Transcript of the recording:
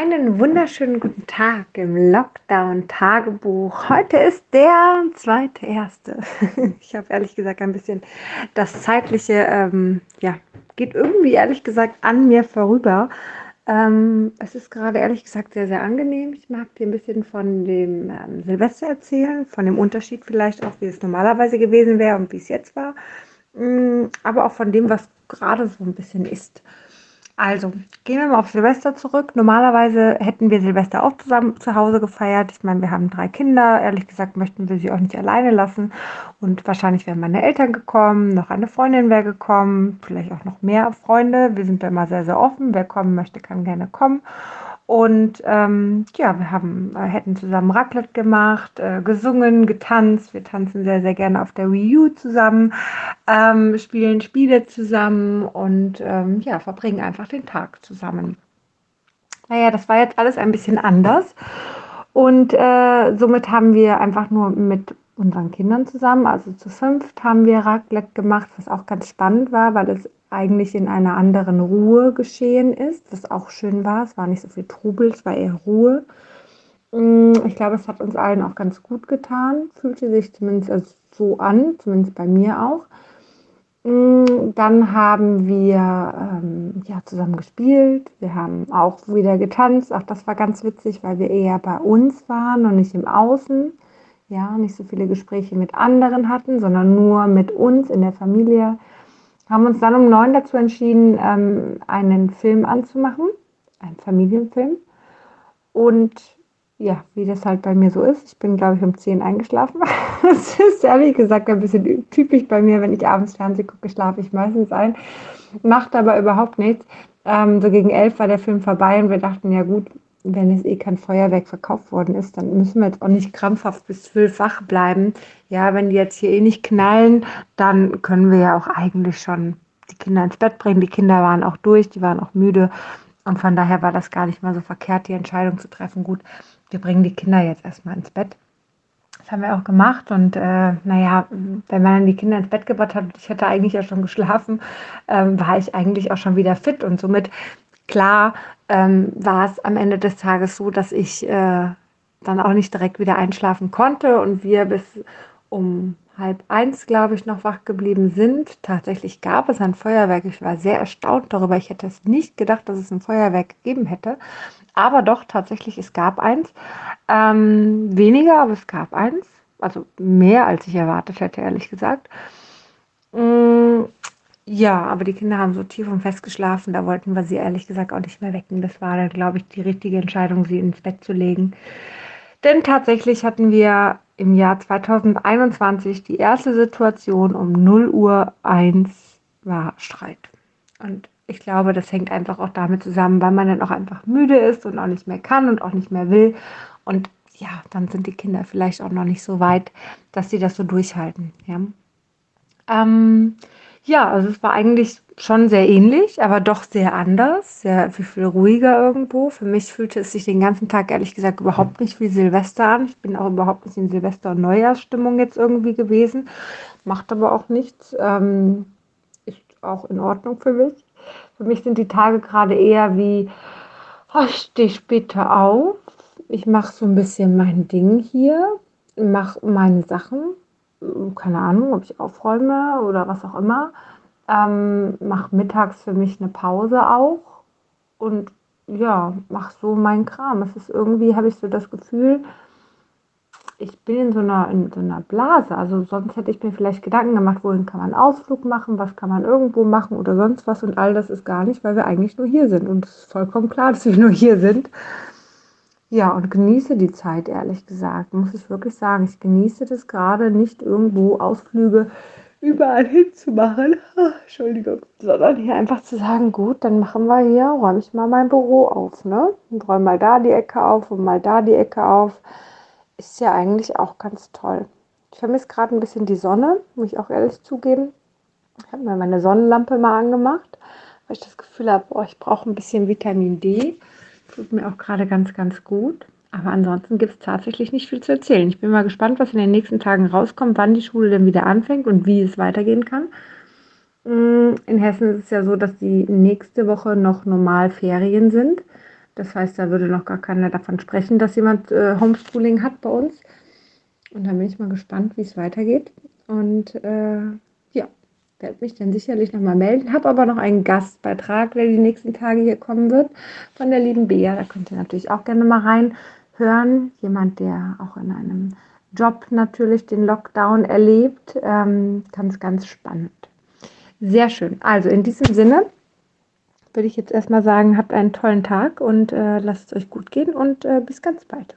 Einen wunderschönen guten Tag im Lockdown-Tagebuch. Heute ist der zweite erste. Ich habe ehrlich gesagt ein bisschen das zeitliche, ähm, ja, geht irgendwie ehrlich gesagt an mir vorüber. Ähm, es ist gerade ehrlich gesagt sehr, sehr angenehm. Ich mag dir ein bisschen von dem ähm, Silvester erzählen, von dem Unterschied vielleicht auch, wie es normalerweise gewesen wäre und wie es jetzt war. Mm, aber auch von dem, was gerade so ein bisschen ist. Also, gehen wir mal auf Silvester zurück. Normalerweise hätten wir Silvester auch zusammen zu Hause gefeiert. Ich meine, wir haben drei Kinder. Ehrlich gesagt möchten wir sie auch nicht alleine lassen. Und wahrscheinlich wären meine Eltern gekommen, noch eine Freundin wäre gekommen, vielleicht auch noch mehr Freunde. Wir sind da immer sehr, sehr offen. Wer kommen möchte, kann gerne kommen. Und ähm, ja, wir haben, äh, hätten zusammen Raclette gemacht, äh, gesungen, getanzt. Wir tanzen sehr, sehr gerne auf der Wii U zusammen, ähm, spielen Spiele zusammen und ähm, ja, verbringen einfach den Tag zusammen. Naja, das war jetzt alles ein bisschen anders. Und äh, somit haben wir einfach nur mit unseren Kindern zusammen, also zu fünft, haben wir Raclette gemacht, was auch ganz spannend war, weil es eigentlich in einer anderen Ruhe geschehen ist, was auch schön war. Es war nicht so viel Trubel, es war eher Ruhe. Mm, ich glaube, es hat uns allen auch ganz gut getan, fühlte sich zumindest so an, zumindest bei mir auch. Mm, dann haben wir ähm, ja, zusammen gespielt. Wir haben auch wieder getanzt. Auch das war ganz witzig, weil wir eher bei uns waren und nicht im Außen. Ja, nicht so viele Gespräche mit anderen hatten, sondern nur mit uns in der Familie haben uns dann um neun dazu entschieden, ähm, einen Film anzumachen, einen Familienfilm. Und ja, wie das halt bei mir so ist, ich bin, glaube ich, um zehn eingeschlafen. das ist ehrlich gesagt ein bisschen typisch bei mir, wenn ich abends Fernsehen gucke, schlafe ich meistens ein. Macht aber überhaupt nichts. Ähm, so gegen elf war der Film vorbei und wir dachten, ja gut, wenn es eh kein Feuerwerk verkauft worden ist, dann müssen wir jetzt auch nicht krampfhaft bis zwölf wach bleiben. Ja, wenn die jetzt hier eh nicht knallen, dann können wir ja auch eigentlich schon die Kinder ins Bett bringen. Die Kinder waren auch durch, die waren auch müde. Und von daher war das gar nicht mal so verkehrt, die Entscheidung zu treffen. Gut, wir bringen die Kinder jetzt erstmal ins Bett. Das haben wir auch gemacht. Und äh, naja, wenn man dann die Kinder ins Bett gebracht hat, ich hatte eigentlich ja schon geschlafen, ähm, war ich eigentlich auch schon wieder fit. Und somit Klar ähm, war es am Ende des Tages so, dass ich äh, dann auch nicht direkt wieder einschlafen konnte und wir bis um halb eins, glaube ich, noch wach geblieben sind. Tatsächlich gab es ein Feuerwerk. Ich war sehr erstaunt darüber. Ich hätte es nicht gedacht, dass es ein Feuerwerk gegeben hätte. Aber doch, tatsächlich, es gab eins. Ähm, weniger, aber es gab eins. Also mehr, als ich erwartet hätte, ehrlich gesagt. Mm, ja, aber die Kinder haben so tief und fest geschlafen, da wollten wir sie ehrlich gesagt auch nicht mehr wecken. Das war dann, glaube ich, die richtige Entscheidung, sie ins Bett zu legen. Denn tatsächlich hatten wir im Jahr 2021 die erste Situation um 0 Uhr 1 war Streit. Und ich glaube, das hängt einfach auch damit zusammen, weil man dann auch einfach müde ist und auch nicht mehr kann und auch nicht mehr will. Und ja, dann sind die Kinder vielleicht auch noch nicht so weit, dass sie das so durchhalten. Ja. Ähm, ja, also es war eigentlich schon sehr ähnlich, aber doch sehr anders, sehr viel, viel ruhiger irgendwo. Für mich fühlte es sich den ganzen Tag ehrlich gesagt überhaupt nicht wie Silvester an. Ich bin auch überhaupt nicht in Silvester- und Neujahrsstimmung jetzt irgendwie gewesen. Macht aber auch nichts. Ähm, ist auch in Ordnung für mich. Für mich sind die Tage gerade eher wie, oh, ich stehe später auf. Ich mache so ein bisschen mein Ding hier, mache meine Sachen, keine Ahnung, ob ich aufräume oder was auch immer. Ähm, mache mittags für mich eine Pause auch und ja, mache so meinen Kram. Es ist irgendwie, habe ich so das Gefühl, ich bin in so, einer, in so einer Blase. Also sonst hätte ich mir vielleicht Gedanken gemacht, wohin kann man Ausflug machen, was kann man irgendwo machen oder sonst was. Und all das ist gar nicht, weil wir eigentlich nur hier sind. Und es ist vollkommen klar, dass wir nur hier sind. Ja, und genieße die Zeit, ehrlich gesagt, muss ich wirklich sagen. Ich genieße das gerade nicht irgendwo Ausflüge überall hinzumachen. Ach, Entschuldigung. Sondern hier einfach zu sagen, gut, dann machen wir hier, räume ich mal mein Büro auf, ne? Und räume mal da die Ecke auf und mal da die Ecke auf. Ist ja eigentlich auch ganz toll. Ich vermisse gerade ein bisschen die Sonne, muss ich auch ehrlich zugeben. Ich habe mir meine Sonnenlampe mal angemacht, weil ich das Gefühl habe, ich brauche ein bisschen Vitamin D. Tut mir auch gerade ganz, ganz gut. Aber ansonsten gibt es tatsächlich nicht viel zu erzählen. Ich bin mal gespannt, was in den nächsten Tagen rauskommt, wann die Schule denn wieder anfängt und wie es weitergehen kann. Mm, in Hessen ist es ja so, dass die nächste Woche noch normal Ferien sind. Das heißt, da würde noch gar keiner davon sprechen, dass jemand äh, Homeschooling hat bei uns. Und da bin ich mal gespannt, wie es weitergeht. Und äh, werde mich dann sicherlich nochmal melden. Habe aber noch einen Gastbeitrag, der die nächsten Tage hier kommen wird, von der lieben Bea. Da könnt ihr natürlich auch gerne mal reinhören. Jemand, der auch in einem Job natürlich den Lockdown erlebt. Ähm, ganz, ganz spannend. Sehr schön. Also in diesem Sinne würde ich jetzt erstmal sagen, habt einen tollen Tag und äh, lasst es euch gut gehen und äh, bis ganz bald.